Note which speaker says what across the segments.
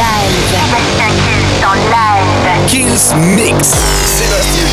Speaker 1: live. Sébastien Kills en live.
Speaker 2: Kills Mix. Sébastien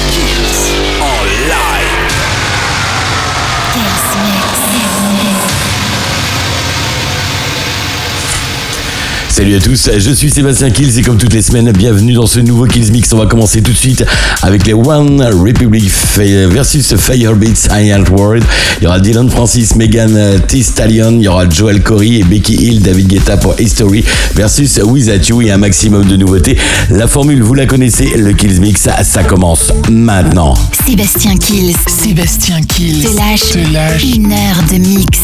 Speaker 3: Salut à tous, je suis Sébastien Kills et comme toutes les semaines, bienvenue dans ce nouveau Kills Mix. On va commencer tout de suite avec les One Republic versus Firebeats High World. Il y aura Dylan Francis, Megan euh, T. Stallion, il y aura Joel Corey et Becky Hill, David Guetta pour History versus Without You et un maximum de nouveautés. La formule, vous la connaissez, le Kills Mix, ça, commence maintenant.
Speaker 1: Sébastien Kills,
Speaker 4: Sébastien Kills,
Speaker 1: te lâche,
Speaker 4: lâche.
Speaker 1: une heure de mix.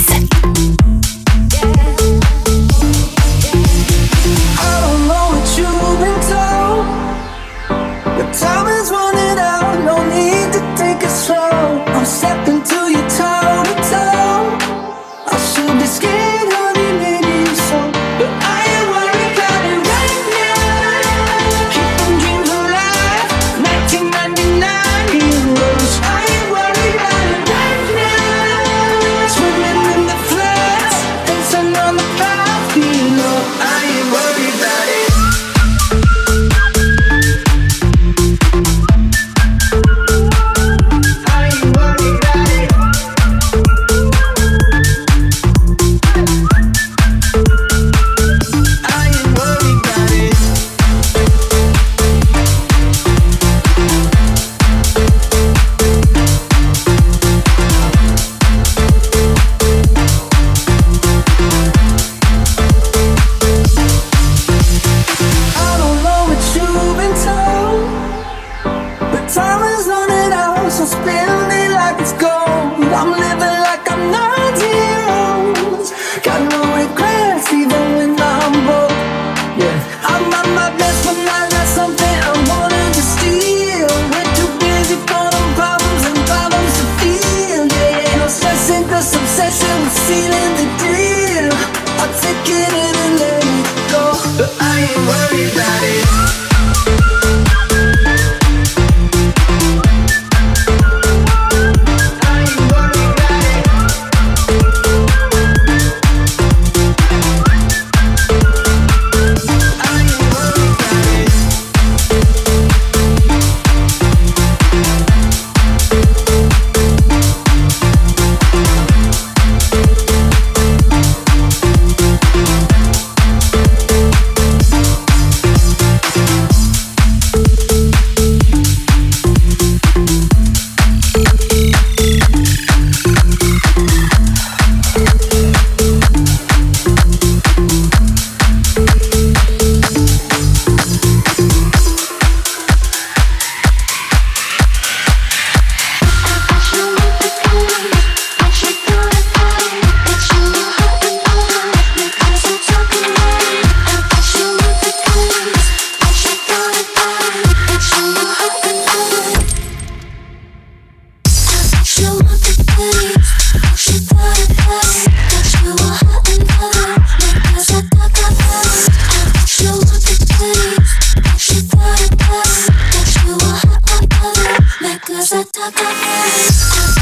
Speaker 5: set up.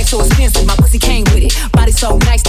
Speaker 5: bag so expensive, my pussy came with it. Body so nice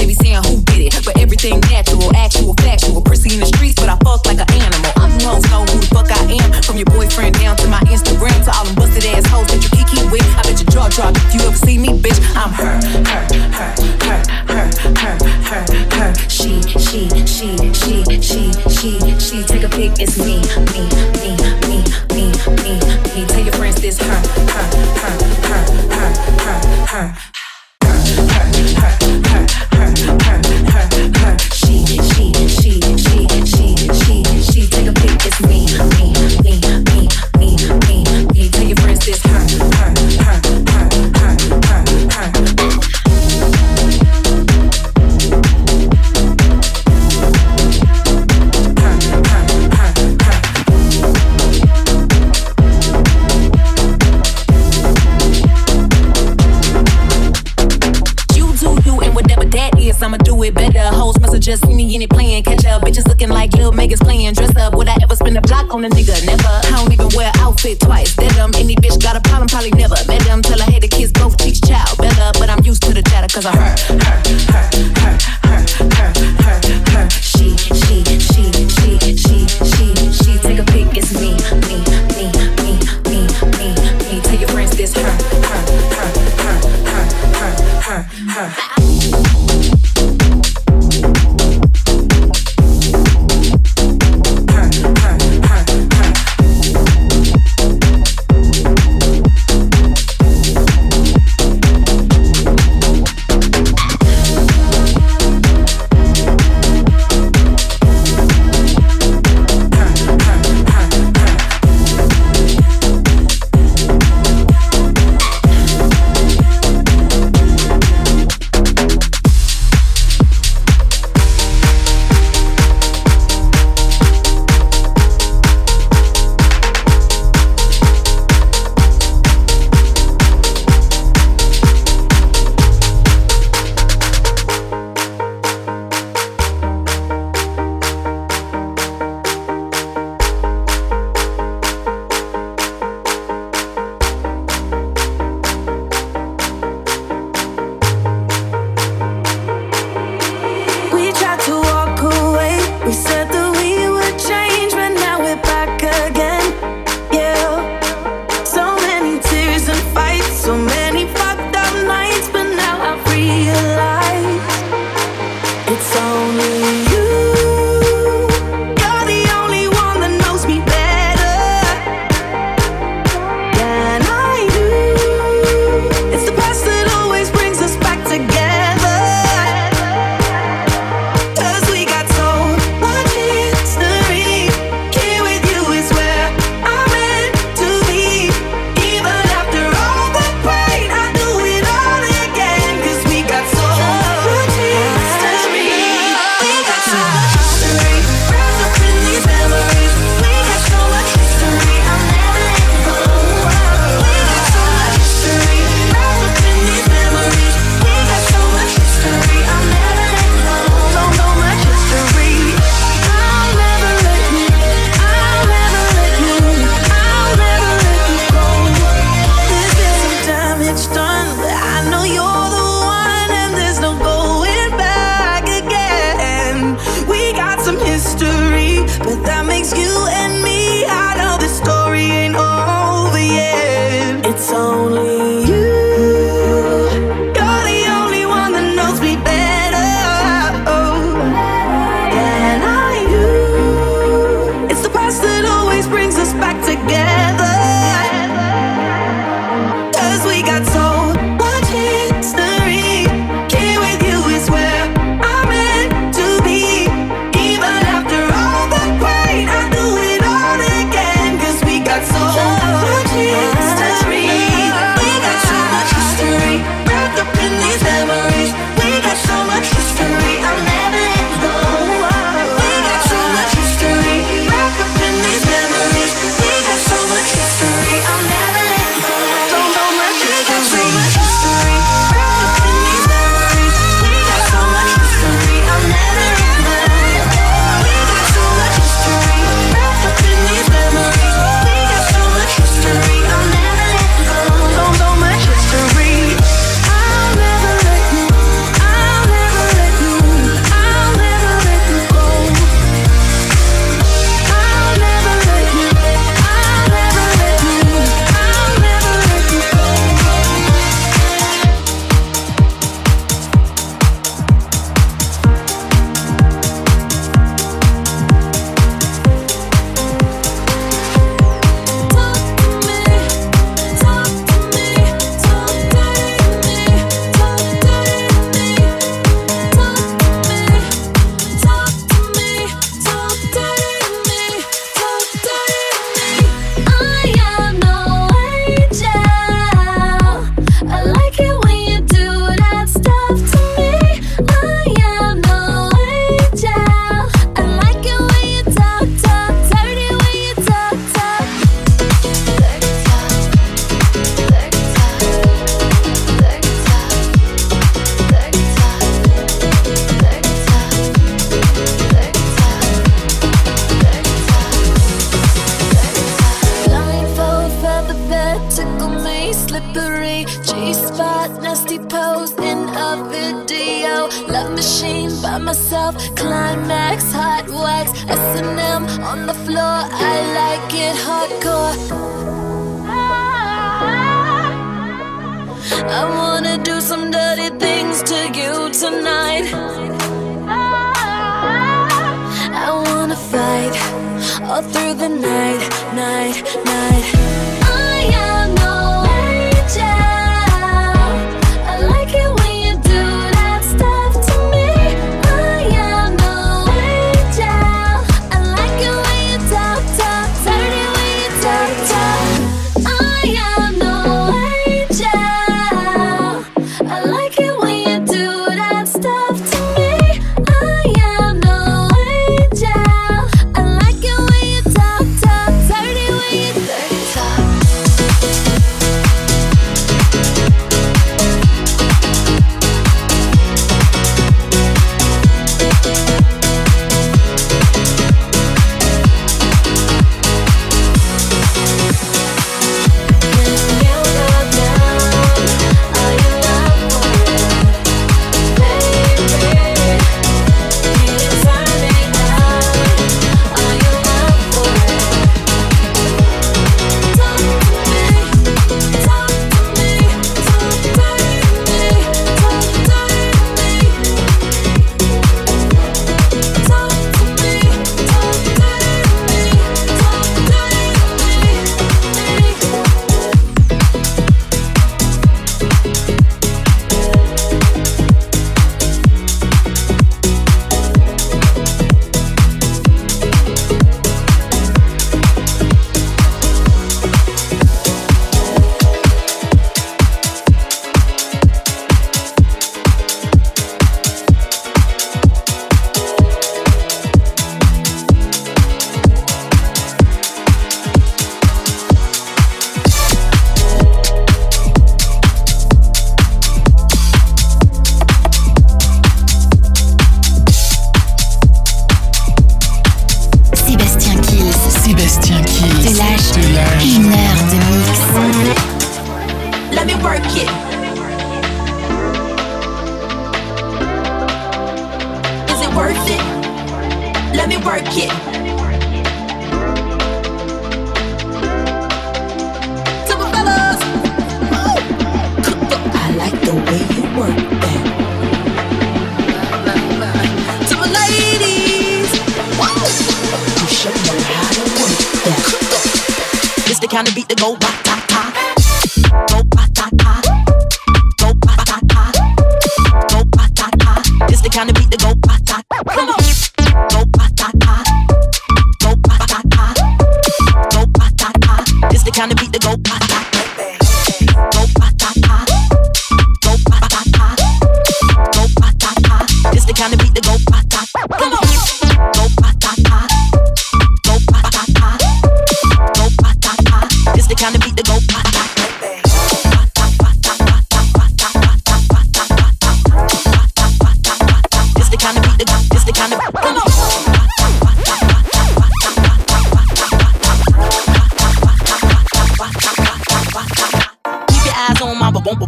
Speaker 5: Time to be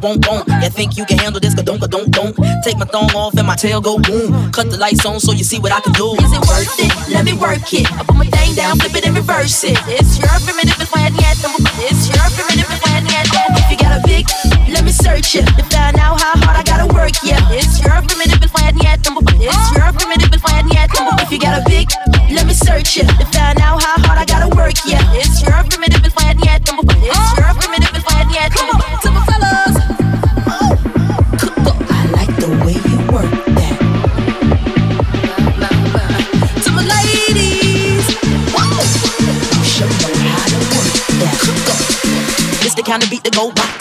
Speaker 5: won't, won't. You
Speaker 6: think you can handle this? Cause don't, cause don't, don't. Take my thong off and my tail go boom. Cut the lights on so you see what I can do. Is it worth it? Let me work it. I put my thing down, flip it and reverse it. It's your primitive if I hadn't yet. It's your primitive if I hadn't yet. If you got a big, let me search it. To find out how hard I gotta work, yeah. It's your primitive if I hadn't yet. It's your primitive if I hadn't yet. If you got a big, let me search it. To find out how hard I gotta work, yeah. It's your primitive if I hadn't yet. time to beat the
Speaker 7: gold.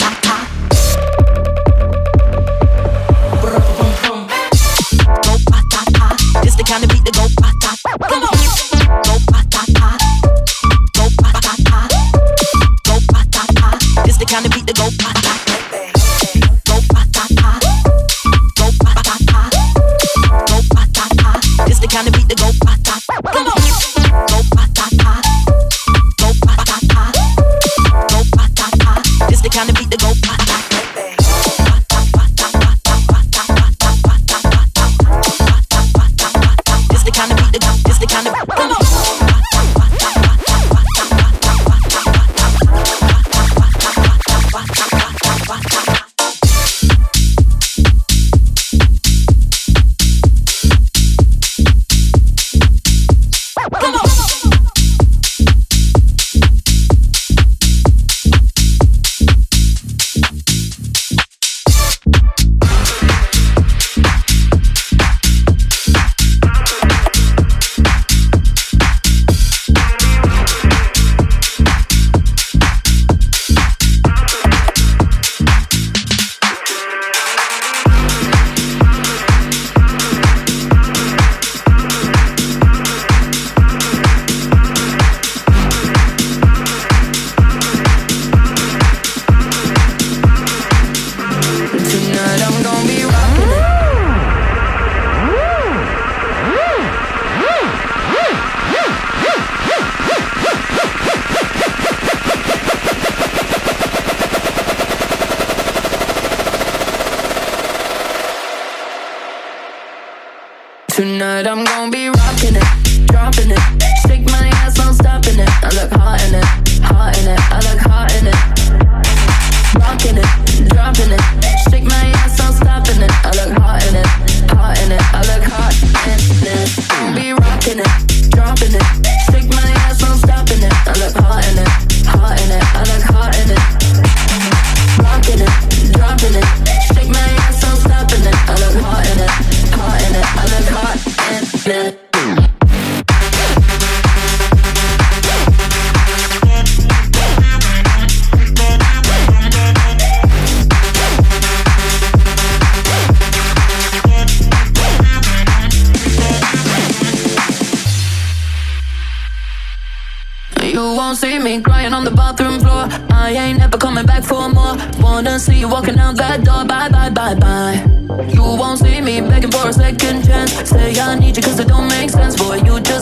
Speaker 7: Wanna see you walking out that door. Bye, bye, bye, bye. You won't see me begging for a second chance. Say I need you cause it don't make sense. Boy, you just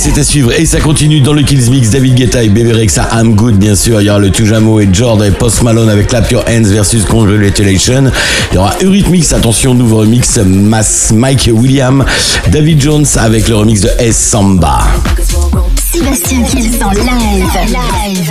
Speaker 3: c'est à suivre. Et ça continue dans le Kills Mix. David Guetta et Bébé Rexa, I'm Good, bien sûr. Il y aura le Tujamo et Jordan et Post Malone avec Clap Your Hands versus Congratulation. Il y aura Eurythmics, attention, nouveau remix. Mass Mike William, David Jones avec le remix de S Samba.
Speaker 8: Sébastien Kills en live.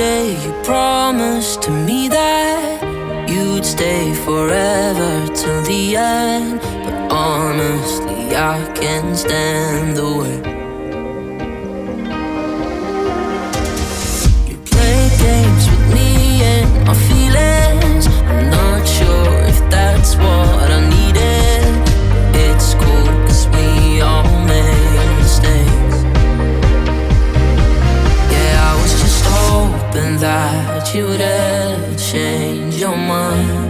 Speaker 9: day you
Speaker 7: promised to me that you'd stay forever till the end. But honestly, I can't stand the way. You play games with me and my feelings. I'm not sure if that's what. and that you'd ever change your mind.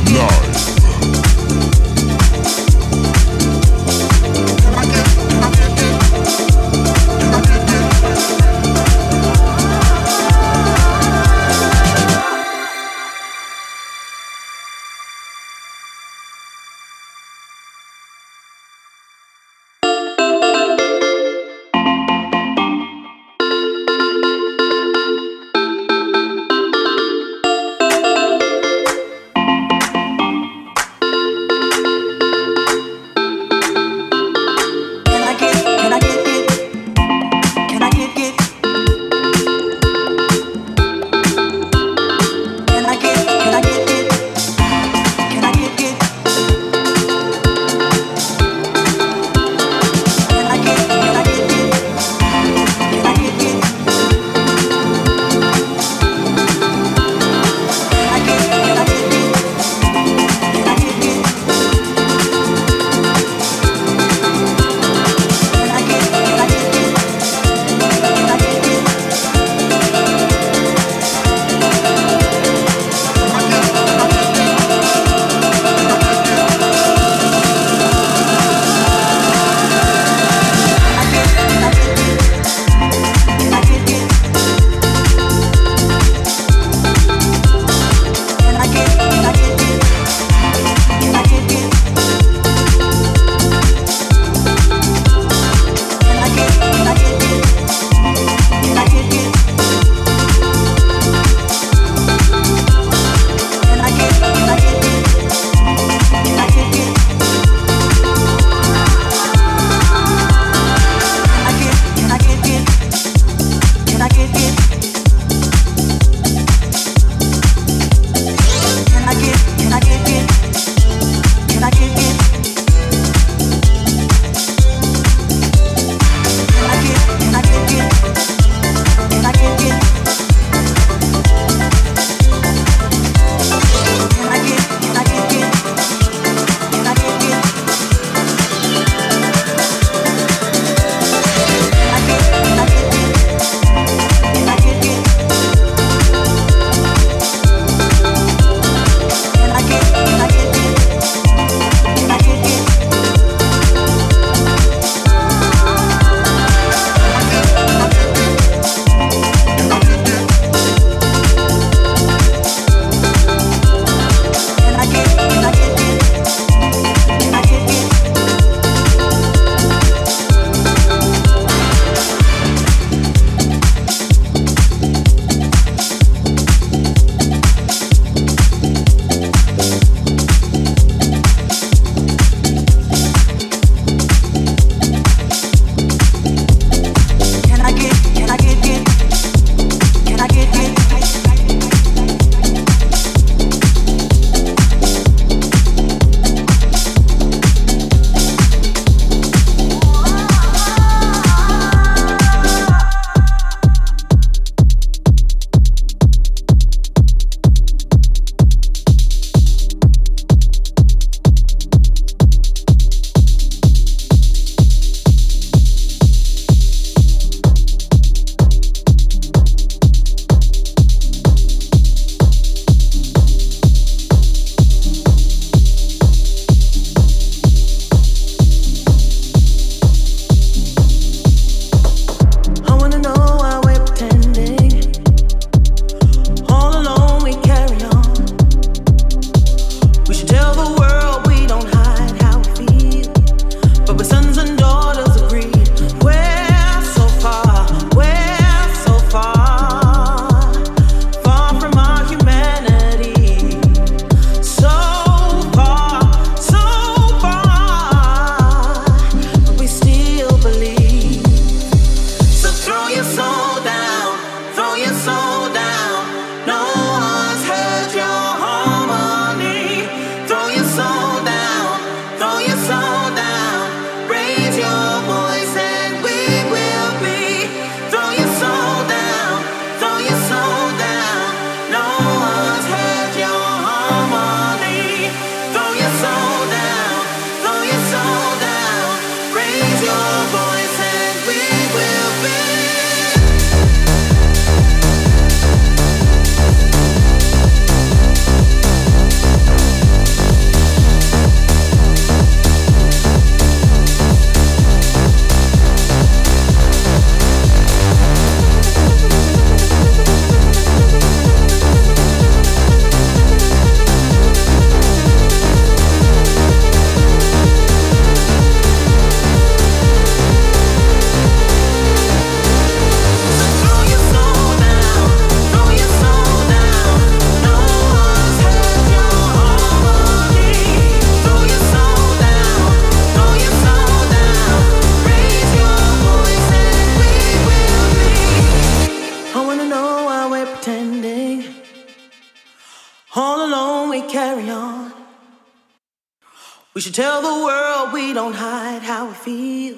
Speaker 8: should tell the world we don't hide how we feel.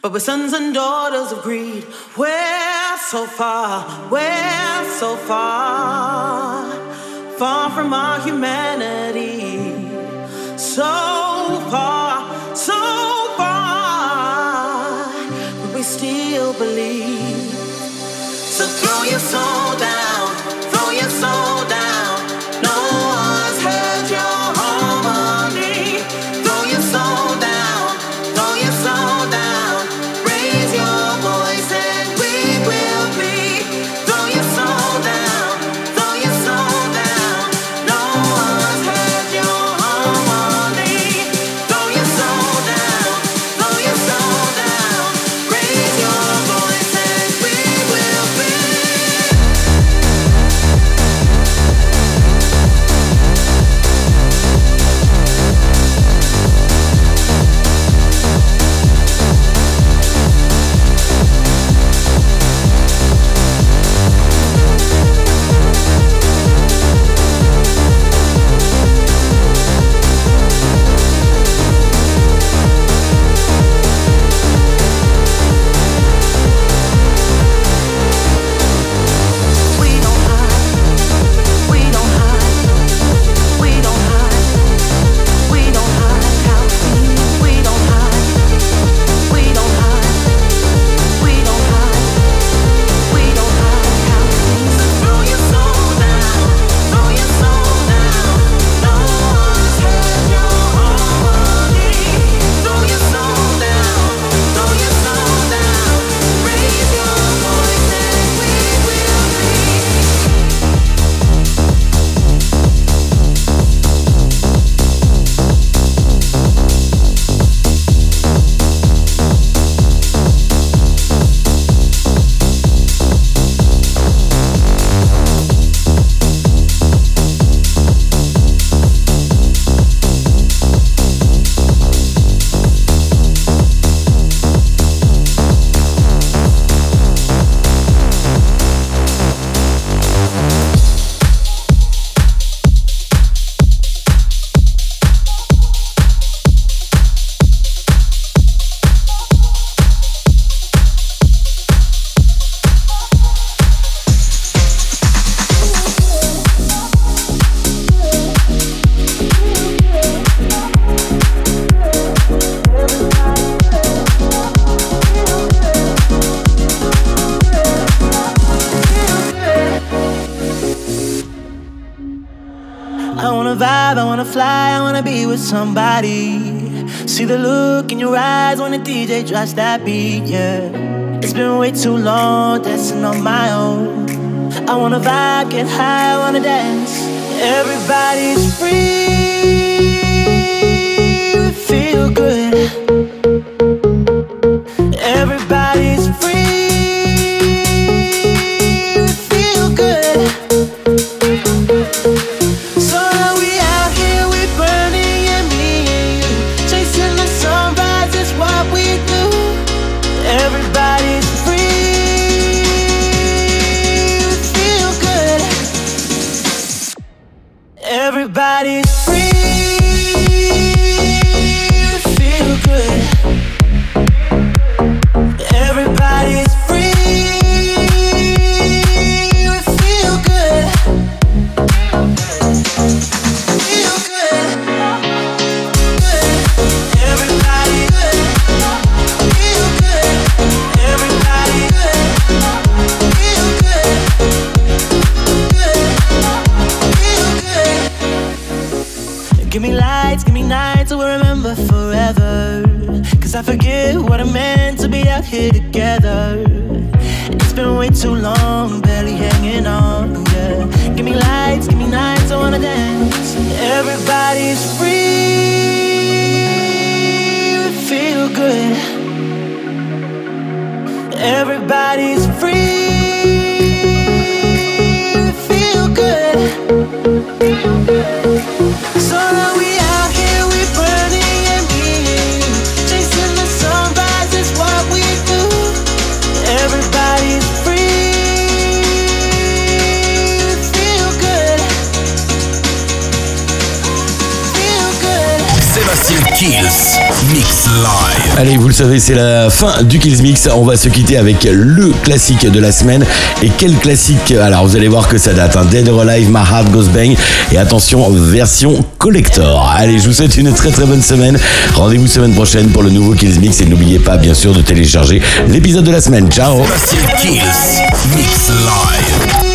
Speaker 8: But we're sons and daughters of greed. We're so far, we're so far, far from our humanity. So far, so far, but we still believe. So throw your soul down, throw your soul somebody. See the look in your eyes when the DJ drops that beat, yeah. It's been way too long dancing on my own. I wanna vibe, get high, wanna dance. Everybody's free, feel good.
Speaker 3: Savez, c'est la fin du Kills Mix. On va se quitter avec le classique de la semaine. Et quel classique? Alors, vous allez voir que ça date. hein. Dead or Alive, My Heart Goes Bang. Et attention, version collector. Allez, je vous souhaite une très très bonne semaine. Rendez-vous semaine prochaine pour le nouveau Kills Mix. Et n'oubliez pas, bien sûr, de télécharger l'épisode de la semaine. Ciao
Speaker 8: Kills Mix Live.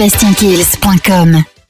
Speaker 4: sébastienkills.com.